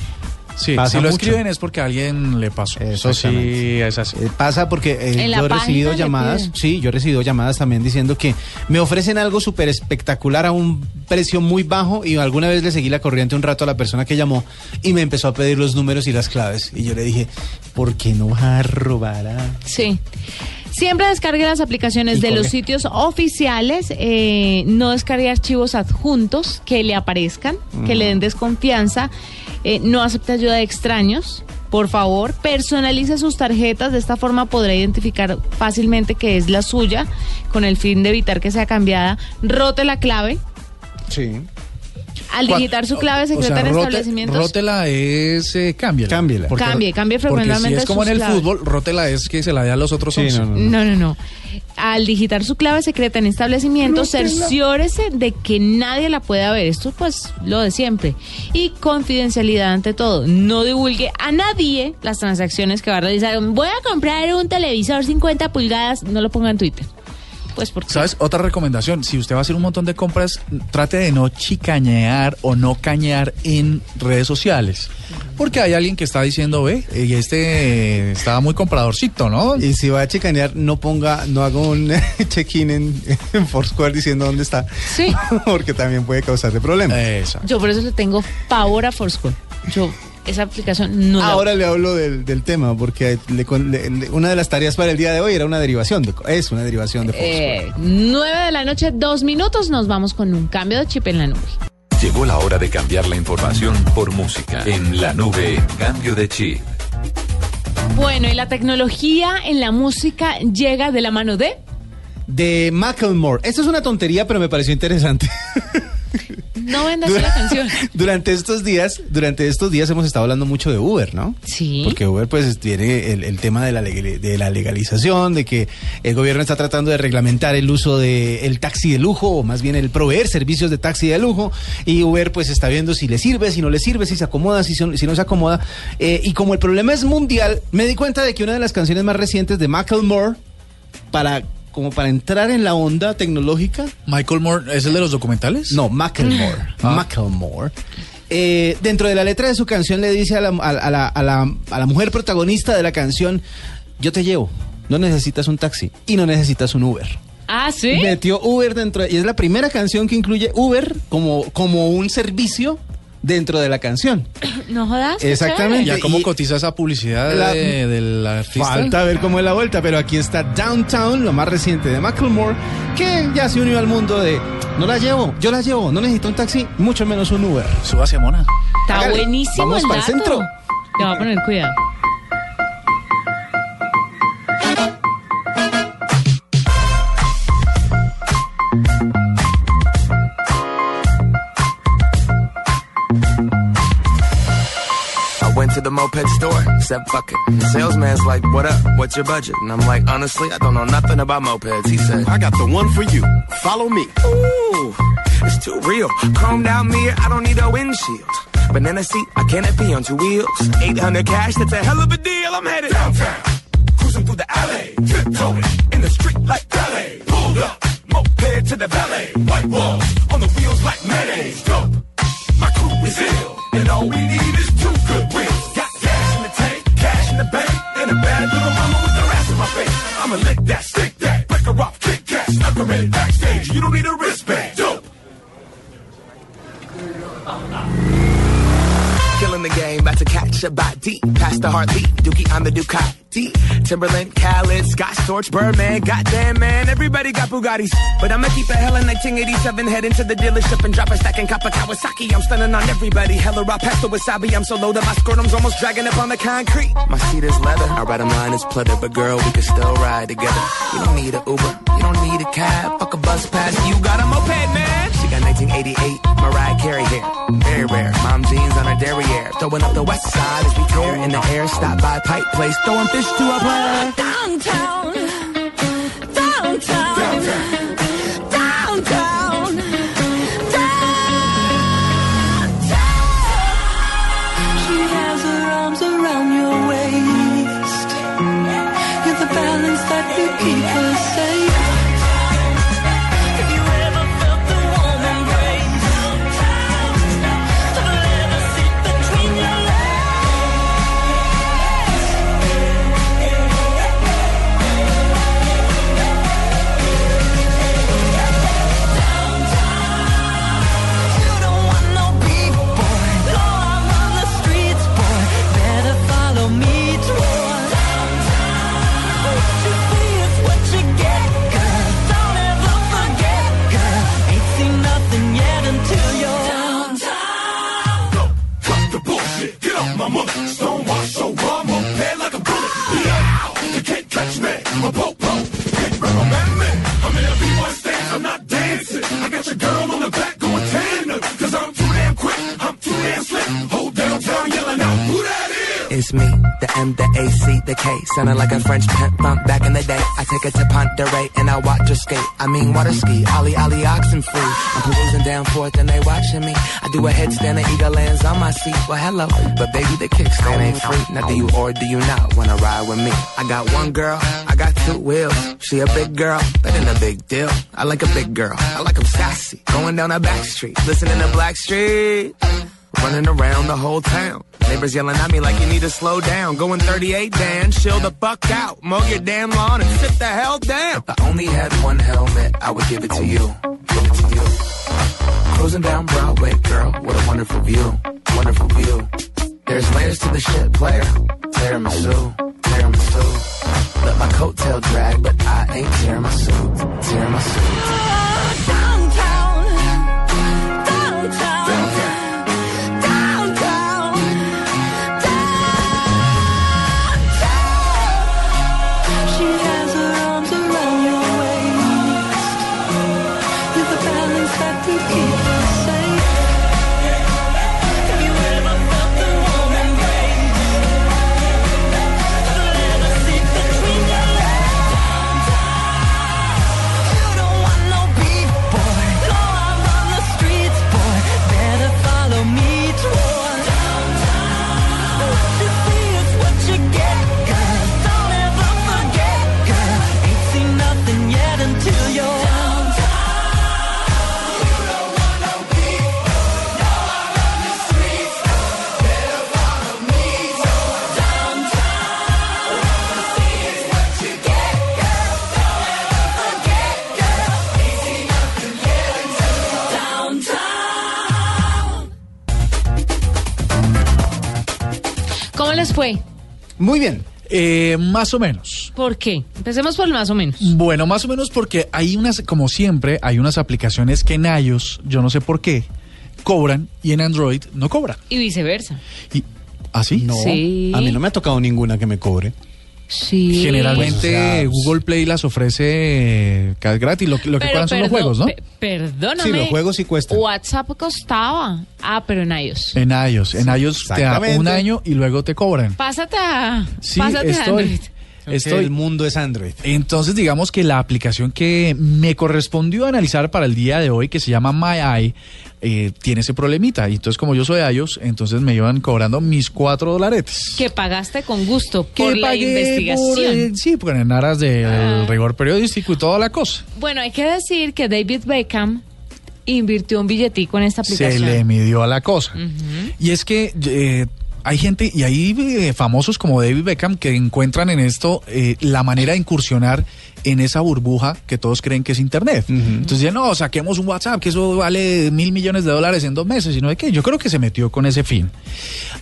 Sí, Pasa si lo mucho. escriben es porque a alguien le pasó. Eso sí, es así. Eh, pasa porque eh, yo he recibido llamadas, sí, yo he recibido llamadas también diciendo que me ofrecen algo súper espectacular a un precio muy bajo y alguna vez le seguí la corriente un rato a la persona que llamó y me empezó a pedir los números y las claves y yo le dije, ¿por qué no vas a robar a...? Sí. Siempre descargue las aplicaciones de los sitios oficiales, eh, no descargue archivos adjuntos que le aparezcan, que le den desconfianza, eh, no acepte ayuda de extraños. Por favor, personalice sus tarjetas, de esta forma podrá identificar fácilmente que es la suya, con el fin de evitar que sea cambiada. Rote la clave. Sí. Al digitar su clave O sea, secreta en rote- establecimientos. Rótela es eh, cámbiala. Cámbiela. Cambie, cambie Porque si frecuentemente es como en el claves. fútbol, rótela es que se la dé a los otros Sí, 11. no, no. No, no, no. Al digitar su clave secreta en establecimientos, cerciórese de que nadie la pueda ver. Esto pues lo de siempre. Y confidencialidad ante todo. No divulgue a nadie las transacciones que va a realizar. Voy a comprar un televisor 50 pulgadas. No lo ponga en Twitter. Pues porque... ¿Sabes? Otra recomendación, si usted va a hacer un montón de compras, trate de no chicañear o no cañear en redes sociales. Porque hay alguien que está diciendo, ve, y este eh, estaba muy compradorcito, ¿no? Y si va a chicanear, no ponga, no haga un check-in en, en Foursquare diciendo dónde está. Sí. Porque también puede causarle problemas. Esa. Yo por eso le tengo pavor a Foursquare. Yo esa aplicación no la Ahora le hablo del, del tema, porque le con- le- le- una de las tareas para el día de hoy era una derivación, de, es una derivación de. Eh, 9 de la noche, dos minutos, nos vamos con un cambio de chip en la nube. Llegó la hora de cambiar la información por música. En la nube, cambio de chip. Bueno, y la tecnología en la música llega de la mano de... De Macklemore. Esto es una tontería, pero me pareció interesante. No venda así la canción. Durante estos días, durante estos días hemos estado hablando mucho de Uber, ¿no? Sí. Porque Uber pues tiene el, el tema de la, de la legalización, de que el gobierno está tratando de reglamentar el uso del taxi de lujo, o más bien el proveer servicios de taxi de lujo, y Uber pues está viendo si le sirve, si no le sirve, si se acomoda, si, son- si no se acomoda. Eh, y como el problema es mundial, me di cuenta de que una de las canciones más recientes de Macklemore, para como para entrar en la onda tecnológica, Michael Moore, ¿es el de los documentales? no, Macklemore. Ah. Macklemore. Eh, dentro de la letra de su canción le dice a la, a, a la, a la- a la mujer protagonista de la canción, yo te llevo, no necesitas un taxi y no necesitas un Uber. Ah, ¿sí? Metió Uber dentro, y es la primera canción que incluye Uber como, como un servicio dentro de la canción. No jodas. Exactamente. ¿Ya cómo Y- cotiza esa publicidad La- de- del artista? Falta ver cómo es la vuelta, pero aquí está Downtown, lo más reciente de Macklemore, que ya se unió al mundo de no la llevo, yo la llevo, no necesito un taxi, mucho menos un Uber. Súbase, mona. Está Hágale. buenísimo Vamos el pa'l dato. centro. Te va a poner cuidado. The moped store, said fuck it. The salesman's like, what up? What's your budget? And I'm like, honestly, I don't know nothing about mopeds. He said, I got the one for you. Follow me. ooh, it's too real. Chromed out mirror, I don't need a windshield. Banana seat, I can't canopy on two wheels. 800 cash, that's a hell of a deal. I'm headed downtown. Cruising through the alley, tiptoeing in the street like ballet. Pulled up, moped to the valet. White walls on the wheels like mayonnaise. Dope. Body. Past the heartbeat, Dookie on the Ducati. Timberland, Khaled, Scott Storch, Birdman. Goddamn, man, everybody got Bugattis. But I'ma keep a hella 1987, head into the dealership and drop a stack in Kappa Kawasaki. I'm stunning on everybody. Hella raw pasta wasabi. I'm so low that my scrotum's almost dragging up on the concrete. My seat is leather. I ride a line is pleather, but girl, we can still ride together. You don't need a Uber, you don't need a cab. Fuck a bus pass, you got a moped, man. She 1988 Mariah Carey here, very rare. Mom jeans on her derriere, throwing up the west side as we tear in the air. Stop by Pipe Place, throwing fish to a player. Downtown, downtown, downtown, M, the A, C, the K. Sounding like a French pimp from back in the day. I take it to Ponderay and I watch her skate. I mean, water ski, Ollie, Ollie, oxen free. I'm perusing down forth and they watching me. I do a headstand and eagle lands on my seat. Well, hello, but baby, the kickstand ain't free. Now, do you or do you not wanna ride with me? I got one girl, I got two wheels. She a big girl, that ain't a big deal. I like a big girl, I like like 'em sassy. Going down a back street, listening to Black Street. Running around the whole town. Neighbors yelling at me like you need to slow down. Going 38, Dan, chill the fuck out. Mow your damn lawn and sit the hell down. If I only had one helmet, I would give it to you. Give it to you. Cruising down Broadway, girl, what a wonderful view. Wonderful view. There's layers to the shit, player. Tiramisu, tiramisu. Let my coattail drag, but I ain't tiramisu. Tiramisu. Downtown, downtown, downtown, Eh, más o menos. ¿Por qué? Empecemos por el más o menos. Bueno, más o menos porque hay unas, como siempre, hay unas aplicaciones que en iOS, yo no sé por qué, cobran y en Android no cobran. Y viceversa. Y, ¿Así? No. Sí. A mí no me ha tocado ninguna que me cobre. Sí. Generalmente Pues, o sea, Google Play las ofrece eh, gratis, lo, que- lo que cobran son los juegos, ¿no? pe- perdóname. Sí, los juegos sí cuestan. WhatsApp costaba. Ah, pero en iOS. En iOS, en iOS te da un año y luego te cobran. Pásate a, Sí, pásate a estoy, Android. estoy El mundo es Android. Entonces, digamos que la aplicación que me correspondió analizar para el día de hoy, que se llama MyEye, eh, tiene ese problemita. Y entonces, como yo soy iOS, entonces me iban cobrando mis cuatro dolaretes. Que pagaste con gusto por la pagué investigación. por, eh, sí, porque en aras del Ah. rigor periodístico y toda la cosa. Bueno, hay que decir que David Beckham invirtió un billetico en esta Se aplicación. le midió a la cosa. Y es que eh, hay gente, y hay eh, famosos como David Beckham que encuentran en esto eh, la manera de incursionar en esa burbuja que todos creen que es Internet. Entonces no, saquemos un WhatsApp, que eso vale mil millones de dólares en dos meses, y no de qué. Yo creo que se metió con ese fin.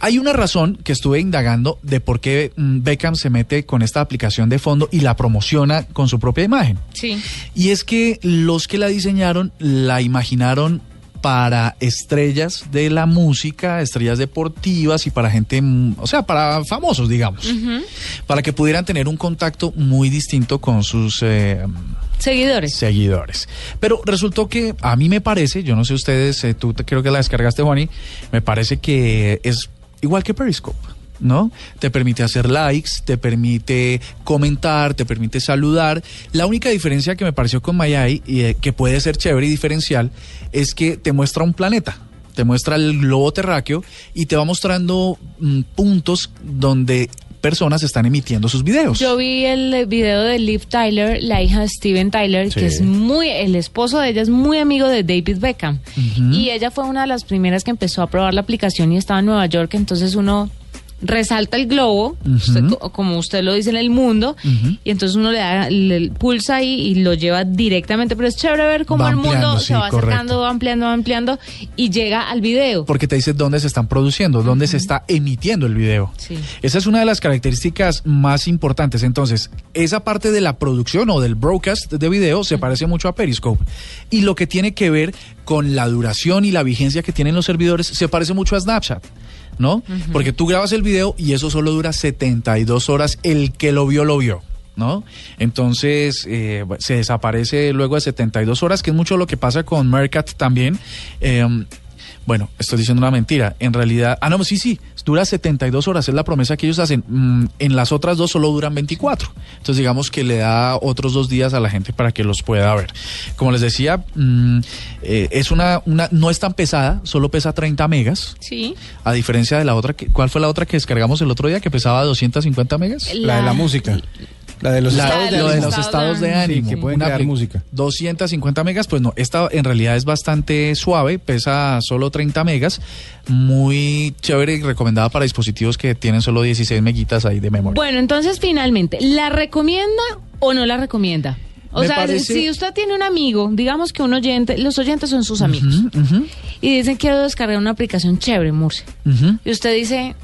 Hay una razón que estuve indagando de por qué mm, Beckham se mete con esta aplicación de fondo y la promociona con su propia imagen. Sí. Y es que los que la diseñaron la imaginaron para estrellas de la música, estrellas deportivas y para gente, mm, o sea, para famosos, digamos, para que pudieran tener un contacto muy distinto con sus eh, Seguidores. seguidores. Pero resultó que a mí me parece, yo no sé ustedes, eh, tú te, creo que la descargaste, Juani, me parece que es igual que Periscope. ¿No? Te permite hacer likes, te permite comentar, te permite saludar. La única diferencia que me pareció con MyAI, y eh, que puede ser chévere y diferencial, es que te muestra un planeta, te muestra el globo terráqueo y te va mostrando mm, puntos donde personas están emitiendo sus videos. Yo vi el eh, video de Liv Tyler, la hija de Steven Tyler, que es muy, el esposo de ella es muy amigo de David Beckham. Y ella fue una de las primeras que empezó a probar la aplicación y estaba en Nueva York, entonces uno resalta el globo, usted co- como usted lo dice en el mundo, y entonces uno le da, le pulsa ahí y lo lleva directamente, pero es chévere ver cómo Va el mundo se va acercando, va ampliando, va ampliando y llega al video. porque te dice dónde se están produciendo, dónde se está emitiendo el video. Sí. Esa es una de las características más importantes. Entonces, esa parte de la producción o del broadcast de video se parece mucho a Periscope. Y lo que tiene que ver con la duración y la vigencia que tienen los servidores se parece mucho a Snapchat. ¿No? Porque tú grabas el video y eso solo dura 72 horas. El que lo vio, lo vio. ¿No? Entonces eh, se desaparece luego de 72 horas, que es mucho lo que pasa con Mercat también. Eh, bueno, estoy diciendo una mentira. En realidad, ah, no, sí, sí, dura 72 horas, es la promesa que ellos hacen. Mm, en las otras dos solo duran 24. Entonces, digamos que le da otros dos días a la gente para que los pueda ver. Como les decía, mm, eh, es una, una, no es tan pesada, solo pesa 30 megas. Sí. A diferencia de la otra, que, ¿cuál fue la otra que descargamos el otro día que pesaba 250 megas? La de la música. La de los La- estados de lo de ánimo. los estados de ánimo. Sí, que pueden Una crear música. 250 megas, pues no, esta en realidad es bastante suave, pesa solo 30 megas, muy chévere y recomendada para dispositivos que tienen solo 16 meguitas ahí de memoria. Bueno, entonces finalmente, ¿la recomienda o no la recomienda? O Me sea, parece- si usted tiene un amigo, digamos que un oyente, los oyentes son sus amigos, y dicen quiero descargar una aplicación chévere, Murcia. Y usted dice,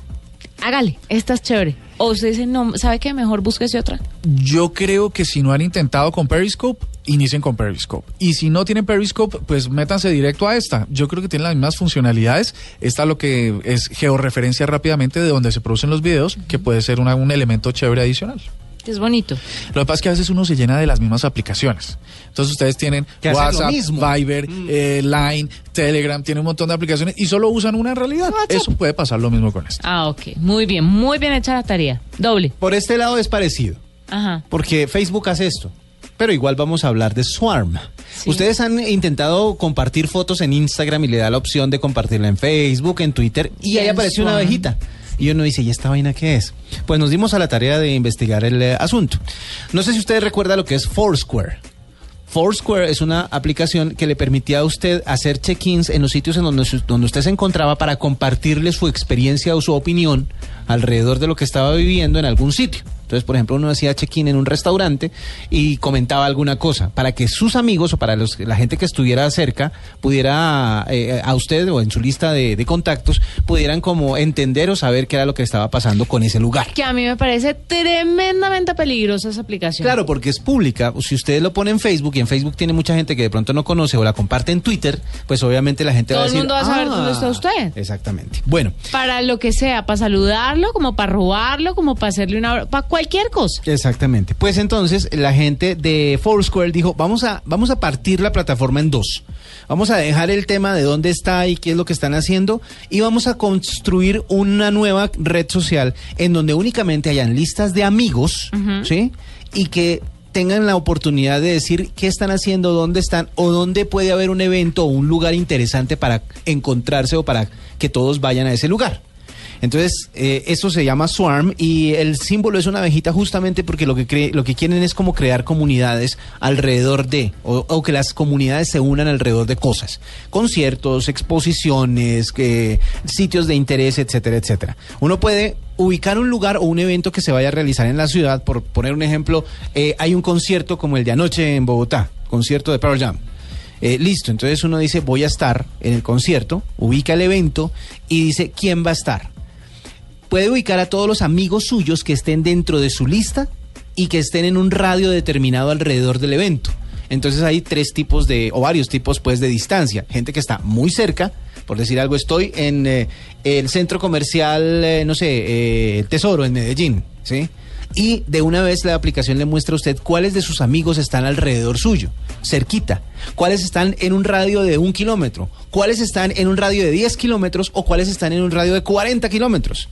hágale, esta es chévere. O usted dice, no, ¿sabe qué? Mejor búsquese otra. Yo creo que si no han intentado con Periscope, inicien con Periscope. Y si no tienen Periscope, pues métanse directo a esta. Yo creo que tiene las mismas funcionalidades. Esta lo que es georreferencia rápidamente de donde se producen los videos, que puede ser un elemento chévere adicional. Que Es bonito. Lo que pasa es que a veces uno se llena de las mismas aplicaciones. Entonces ustedes tienen WhatsApp, mismo. Viber, eh, Line, Telegram, tienen un montón de aplicaciones y solo usan una en realidad. WhatsApp. Eso puede pasar lo mismo con esto. Ah, ok. Muy bien, muy bien hecha la tarea. Doble. Por este lado es parecido. Ajá. Porque Facebook hace esto. Pero igual vamos a hablar de Swarm. Sí. Ustedes han intentado compartir fotos en Instagram y le da la opción de compartirla en Facebook, en Twitter, y Y ahí aparece una abejita. Y uno dice, ¿y esta vaina qué es? Pues nos dimos a la tarea de investigar el eh, asunto. No sé si ustedes recuerdan lo que es Foursquare. Foursquare es una aplicación que le permitía a usted hacer check-ins en los sitios en donde, donde usted se encontraba para compartirle su experiencia o su opinión alrededor de lo que estaba viviendo en algún sitio. Entonces, por ejemplo, uno hacía check-in en un restaurante y comentaba alguna cosa para que sus amigos o para los, la gente que estuviera cerca pudiera, eh, a usted o en su lista de, de contactos, pudieran como entender o saber qué era lo que estaba pasando con ese lugar. Que a mí me parece tremendamente peligrosa esa aplicación. Claro, porque es pública. Si ustedes lo ponen en Facebook y en Facebook tiene mucha gente que de pronto no conoce o la comparte en Twitter, pues obviamente la gente Todo va a el decir. mundo va a saber "Ah". dónde está usted. Exactamente. Bueno, Para lo que sea, para saludarlo, como para robarlo, como para hacerle una... para cualquier cosa. exactamente. Pues entonces la gente de Foursquare dijo, vamos a, vamos a partir la plataforma en dos. Vamos a dejar el tema de dónde está y qué es lo que están haciendo y vamos a construir una nueva red social en donde únicamente hayan listas de amigos, ¿sí? Y que tengan la oportunidad de decir qué están haciendo, dónde están o dónde puede haber un evento o un lugar interesante para encontrarse o para que todos vayan a ese lugar. Entonces, eh, eso se llama Swarm y el símbolo es una abejita justamente porque lo que, cre- lo que quieren es como crear comunidades alrededor de, o, o que las comunidades se unan alrededor de cosas, conciertos, exposiciones, sitios de interés, etcétera, etcétera. Uno puede ubicar un lugar o un evento que se vaya a realizar en la ciudad, por poner un ejemplo, eh, hay un concierto como el de anoche en Bogotá, concierto de Pearl Jam. Eh, listo, entonces uno dice voy a estar en el concierto, ubica el evento y dice quién va a estar. Puede ubicar a todos los amigos suyos que estén dentro de su lista y que estén en un radio determinado alrededor del evento. Entonces hay tres tipos de, o varios tipos pues de distancia. Gente que está muy cerca, por decir algo, estoy en eh, el centro comercial, eh, no sé, eh, Tesoro en Medellín, ¿sí? Y de una vez la aplicación le muestra a usted cuáles de sus amigos están alrededor suyo, cerquita, cuáles están en un radio de un kilómetro, cuáles están en un radio de 10 kilómetros o cuáles están en un radio de 40 kilómetros.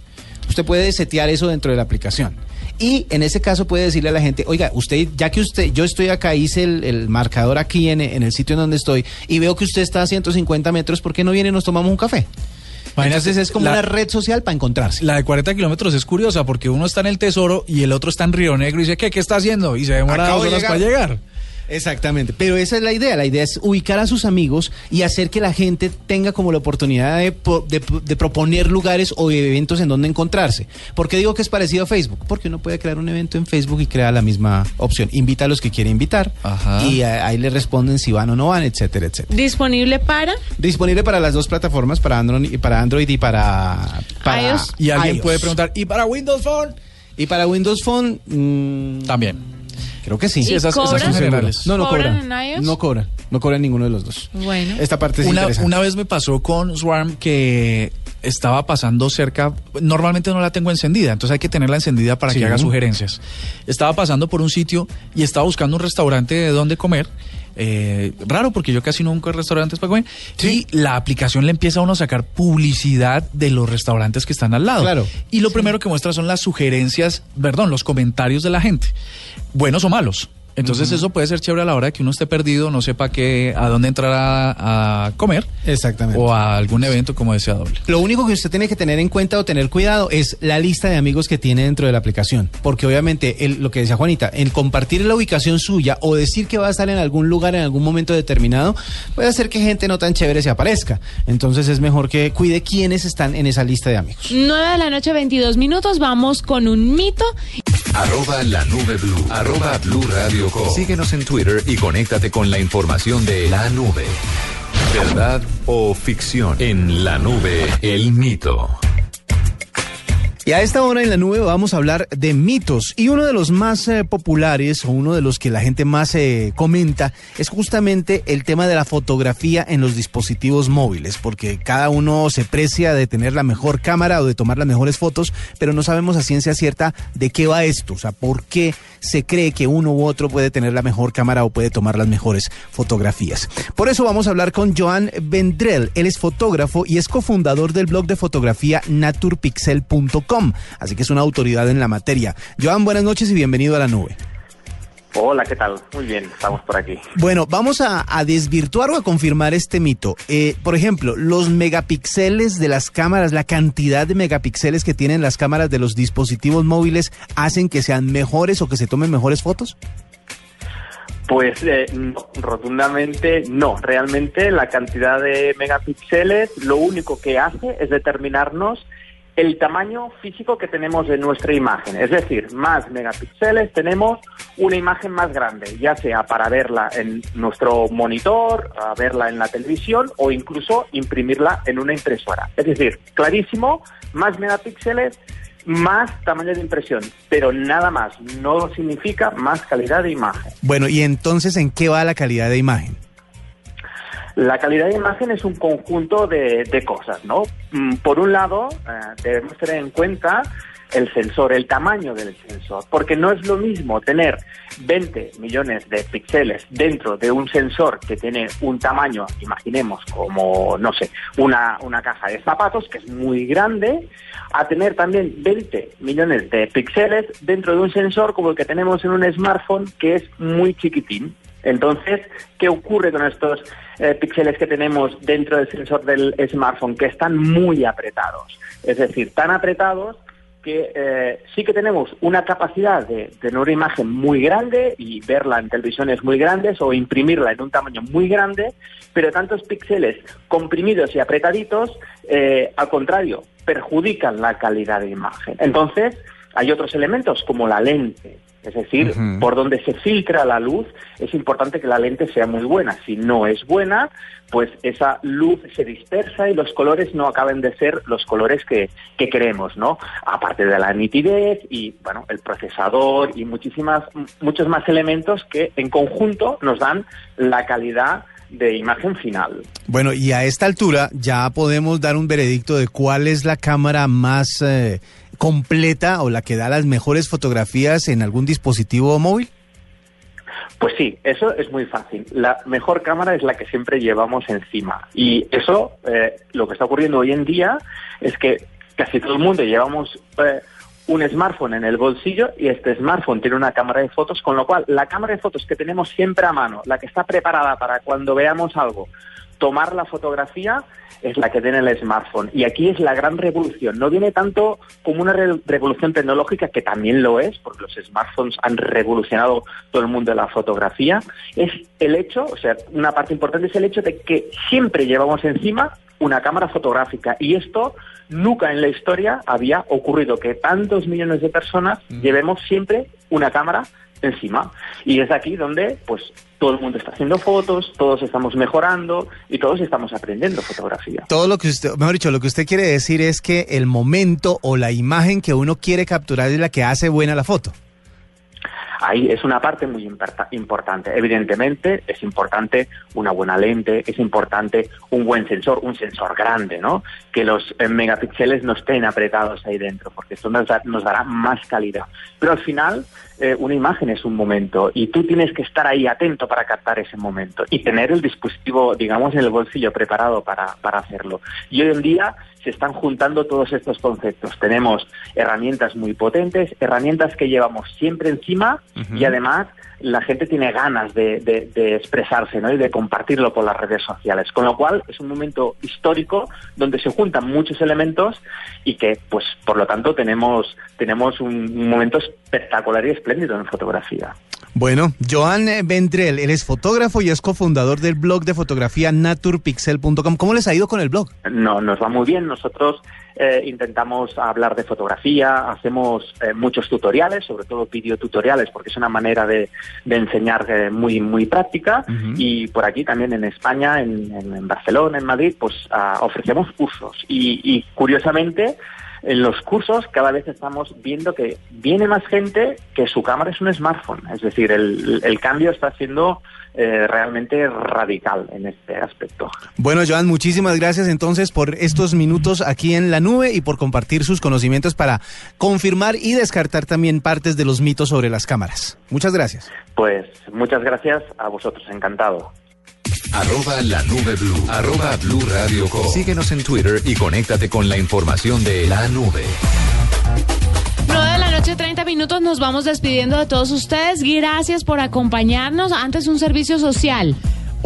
Usted puede setear eso dentro de la aplicación. Y en ese caso puede decirle a la gente, oiga, usted, ya que usted, yo estoy acá, hice el, el marcador aquí en, en el sitio en donde estoy y veo que usted está a 150 metros, ¿por qué no viene y nos tomamos un café? Imagínate, Entonces es como la- una red social para encontrarse. La de 40 kilómetros es curiosa porque uno está en el Tesoro y el otro está en Río Negro y dice, ¿qué, qué está haciendo? Y se demora Acabo dos de horas para llegar. Exactamente, pero esa es la idea, la idea es ubicar a sus amigos y hacer que la gente tenga como la oportunidad de, po- de- de proponer lugares o eventos en donde encontrarse. ¿Por qué digo que es parecido a Facebook? Porque uno puede crear un evento en Facebook y crea la misma opción. Invita a los que quiere invitar Ajá. y eh, ahí le responden si van o no van, etcétera, etcétera. Disponible para... Disponible para las dos plataformas, para Android y para, Android y para, para iOS. Y alguien iOS. puede preguntar, ¿y para Windows Phone? Y para Windows Phone, mm, También. Creo que sí. ¿Y esas- esas cobran? son generales. No, no ¿Cobran cobra. en iOS? No cobra. No cobra ninguno de los dos. Bueno. Esta parte es Una, interesante. una vez me pasó con Swarm que estaba pasando cerca, normalmente no la tengo encendida, entonces hay que tenerla encendida para Sí. que haga sugerencias. Estaba pasando por un sitio y estaba buscando un restaurante de donde comer. Eh, raro porque yo casi nunca he restaurantes para comer. Y la aplicación le empieza a uno a sacar publicidad de los restaurantes que están al lado. Claro. y lo primero que muestra son las sugerencias perdón los comentarios de la gente buenos o malos entonces eso puede ser chévere a la hora de que uno esté perdido no sepa qué a dónde entrar a, a comer Exactamente. o a algún evento como decía doble. Lo único que usted tiene que tener en cuenta o tener cuidado es la lista de amigos que tiene dentro de la aplicación. Porque obviamente, el- lo que decía Juanita, en compartir la ubicación suya o decir que va a estar en algún lugar en algún momento determinado, puede hacer que gente no tan chévere se aparezca. Entonces es mejor que cuide quiénes están en esa lista de amigos. 9 de la noche, 22 minutos. Vamos con un mito. Arroba la nube blue. Arroba blue radio Síguenos en Twitter y conéctate con la información de la nube. ¿Verdad o ficción? En la nube, el mito. Y a esta hora en la nube vamos a hablar de mitos. Y uno de los más eh, populares o uno de los que la gente más eh, comenta es justamente el tema de la fotografía en los dispositivos móviles. Porque cada uno se precia de tener la mejor cámara o de tomar las mejores fotos, pero no sabemos a ciencia cierta de qué va esto. O sea, por qué se cree que uno u otro puede tener la mejor cámara o puede tomar las mejores fotografías. Por eso vamos a hablar con Joan Vendrell. Él es fotógrafo y es cofundador del blog de fotografía naturpixel.com. Así que es una autoridad en la materia. Joan, buenas noches y bienvenido a la nube. Hola, ¿qué tal? Muy bien, estamos por aquí. Bueno, vamos a, a desvirtuar o a confirmar este mito. Eh, por ejemplo, los megapíxeles de las cámaras, la cantidad de megapíxeles que tienen las cámaras de los dispositivos móviles, hacen que sean mejores o que se tomen mejores fotos. Pues eh, no, rotundamente no. Realmente la cantidad de megapíxeles lo único que hace es determinarnos el tamaño físico que tenemos de nuestra imagen. Es decir, más megapíxeles tenemos una imagen más grande, ya sea para verla en nuestro monitor, a verla en la televisión o incluso imprimirla en una impresora. Es decir, clarísimo, más megapíxeles, más tamaño de impresión, pero nada más, no significa más calidad de imagen. Bueno, y entonces, ¿en qué va la calidad de imagen? La calidad de imagen es un conjunto de, de cosas, ¿no? Mm, Por un lado, eh, debemos tener en cuenta el sensor, el tamaño del sensor, porque no es lo mismo tener 20 millones de píxeles dentro de un sensor que tiene un tamaño, imaginemos, como, no sé, una, una caja de zapatos, que es muy grande, a tener también 20 millones de píxeles dentro de un sensor como el que tenemos en un smartphone, que es muy chiquitín. Entonces, ¿qué ocurre con estos eh, píxeles que tenemos dentro del sensor del smartphone? Que están muy apretados. Es decir, tan apretados que eh, sí que tenemos una capacidad de tener una imagen muy grande y verla en televisiones muy grandes o imprimirla en un tamaño muy grande, pero tantos píxeles comprimidos y apretaditos, eh, al contrario, perjudican la calidad de imagen. Entonces, hay otros elementos como la lente, es decir, por donde se filtra la luz, es importante que la lente sea muy buena. Si no es buena, pues esa luz se dispersa y los colores no acaben de ser los colores que, que queremos, ¿no? Aparte de la nitidez y, bueno, el procesador y muchísimas, muchos más elementos que en conjunto nos dan la calidad de imagen final. Bueno, y a esta altura ya podemos dar un veredicto de cuál es la cámara más eh, completa o la que da las mejores fotografías en algún dispositivo móvil. Pues sí, eso es muy fácil. La mejor cámara es la que siempre llevamos encima. Y eso, eh, lo que está ocurriendo hoy en día es que casi todo el mundo llevamos eh, un smartphone en el bolsillo y este smartphone tiene una cámara de fotos, con lo cual la cámara de fotos que tenemos siempre a mano, la que está preparada para cuando veamos algo, tomar la fotografía es la que tiene el smartphone. Y aquí es la gran revolución. No viene tanto como una re- revolución tecnológica, que también lo es, porque los smartphones han revolucionado todo el mundo de la fotografía. Es el hecho, o sea, una parte importante es el hecho de que siempre llevamos encima una cámara fotográfica. Y esto nunca en la historia había ocurrido que tantos millones de personas llevemos siempre una cámara encima. Y es aquí donde, pues, todo el mundo está haciendo fotos, todos estamos mejorando y todos estamos aprendiendo fotografía. Todo lo que usted, mejor dicho, lo que usted quiere decir es que el momento o la imagen que uno quiere capturar es la que hace buena la foto. Ahí es una parte muy importante. Evidentemente es importante una buena lente, es importante un buen sensor, un sensor grande, ¿no? Que los eh, megapíxeles no estén apretados ahí dentro, porque esto nos, da- nos dará más calidad. Pero al final eh, una imagen es un momento y tú tienes que estar ahí atento para captar ese momento y tener el dispositivo, digamos, en el bolsillo preparado para, para hacerlo. Y hoy en día se están juntando todos estos conceptos. Tenemos herramientas muy potentes, herramientas que llevamos siempre encima y además la gente tiene ganas de, de- de expresarse ¿no? y de compartirlo por las redes sociales. Con lo cual es un momento histórico donde se juntan muchos elementos y que, pues, por lo tanto, tenemos, tenemos un, un momento espectacular y espléndido en fotografía. Bueno, Joan Vendrell, él es fotógrafo y es cofundador del blog de fotografía naturpixel.com. ¿Cómo les ha ido con el blog? No, nos va muy bien. Nosotros eh, intentamos hablar de fotografía, hacemos eh, muchos tutoriales, sobre todo videotutoriales, porque es una manera de, de enseñar eh, muy muy práctica. Y por aquí también en España, en, en- en Barcelona, en Madrid, pues ah, ofrecemos cursos. Y, y curiosamente, en los cursos cada vez estamos viendo que viene más gente que su cámara es un smartphone. Es decir, el, el cambio está siendo eh, realmente radical en este aspecto. Bueno, Joan, muchísimas gracias entonces por estos minutos aquí en la nube y por compartir sus conocimientos para confirmar y descartar también partes de los mitos sobre las cámaras. Muchas gracias. Pues muchas gracias a vosotros, encantado. Arroba la nube blue. Arroba blue radio com. Síguenos en Twitter y conéctate con la información de la nube. 9 de la noche, 30 minutos, nos vamos despidiendo de todos ustedes. Gracias por acompañarnos. Antes un servicio social.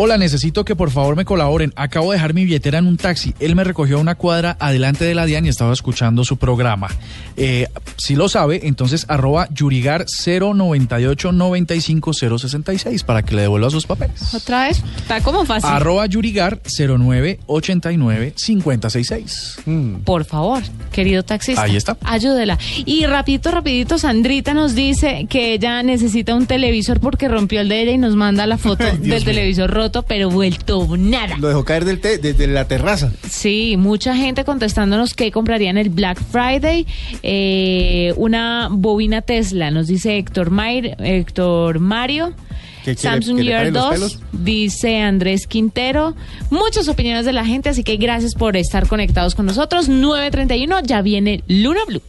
Hola, necesito que por favor me colaboren. Acabo de dejar mi billetera en un taxi. Él me recogió a una cuadra adelante de la DIAN y estaba escuchando su programa. Eh, si lo sabe, entonces arroba Yurigar 098 95 066 para que le devuelva sus papeles. Otra vez, está como fácil. Arroba Yurigar 0989 5066. Por favor, querido taxista. Ahí está. Ayúdela. Y rapidito, rapidito, Sandrita nos dice que ella necesita un televisor porque rompió el de ella y nos manda la foto Ay, del mío. televisor roto, pero vuelto nada. Lo dejó caer del te- desde la terraza. Sí, mucha gente contestándonos que comprarían el Black Friday. Eh, una bobina Tesla, nos dice Héctor, Mair, Héctor Mario. Samsung ¿Que le Gear paren los 2, pelos? dice Andrés Quintero. Muchas opiniones de la gente, así que gracias por estar conectados con nosotros. 9.31, ya viene Luna Blue.